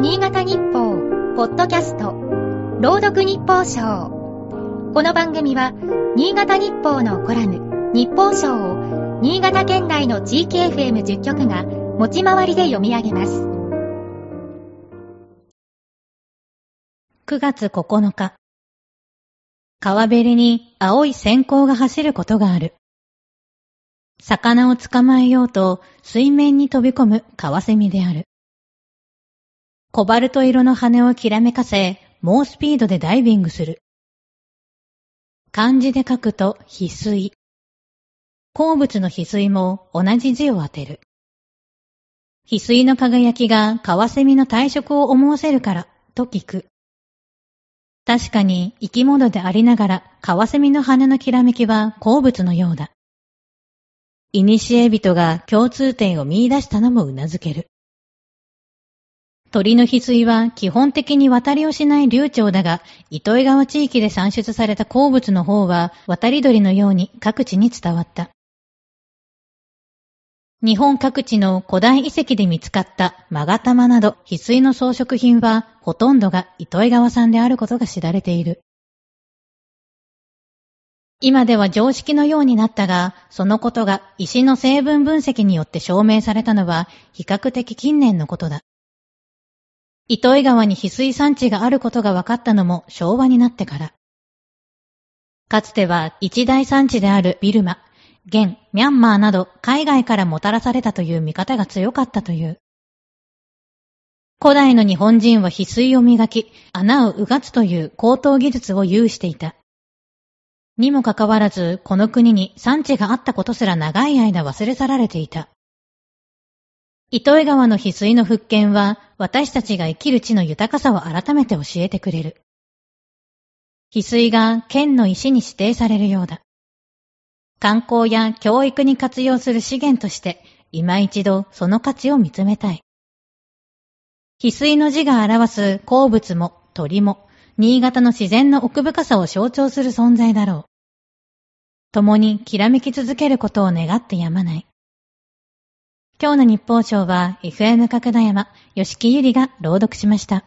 新潟日報、ポッドキャスト、朗読日報賞。この番組は、新潟日報のコラム、日報賞を、新潟県内の地域 FM10 局が、持ち回りで読み上げます。9月9日。川べりに青い閃光が走ることがある。魚を捕まえようと水面に飛び込むカワセミである。コバルト色の羽をきらめかせ、猛スピードでダイビングする。漢字で書くと、翡翠。鉱物の翡翠も同じ字を当てる。翡翠の輝きがカワセミの体色を思わせるから、と聞く。確かに生き物でありながら、カワセミの羽のきらめきは鉱物のようだ。イニシエ人が共通点を見出したのもうなずける。鳥の翡翠は基本的に渡りをしない流暢だが、糸魚川地域で産出された鉱物の方は渡り鳥のように各地に伝わった。日本各地の古代遺跡で見つかった勾玉など翡翠の装飾品はほとんどが糸魚川産であることが知られている。今では常識のようになったが、そのことが石の成分分析によって証明されたのは比較的近年のことだ。糸魚川に翡翠産地があることが分かったのも昭和になってから。かつては一大産地であるビルマ、現、ミャンマーなど海外からもたらされたという見方が強かったという。古代の日本人は翡翠を磨き、穴をうがつという高等技術を有していた。にもかかわらず、この国に産地があったことすら長い間忘れ去られていた。糸魚川の翡翠の復権は、私たちが生きる地の豊かさを改めて教えてくれる。翡翠が県の石に指定されるようだ。観光や教育に活用する資源として、今一度その価値を見つめたい。翡翠の字が表す鉱物も鳥も、新潟の自然の奥深さを象徴する存在だろう。共にきらめき続けることを願ってやまない。今日の日報賞は FM 角田山、吉木ゆりが朗読しました。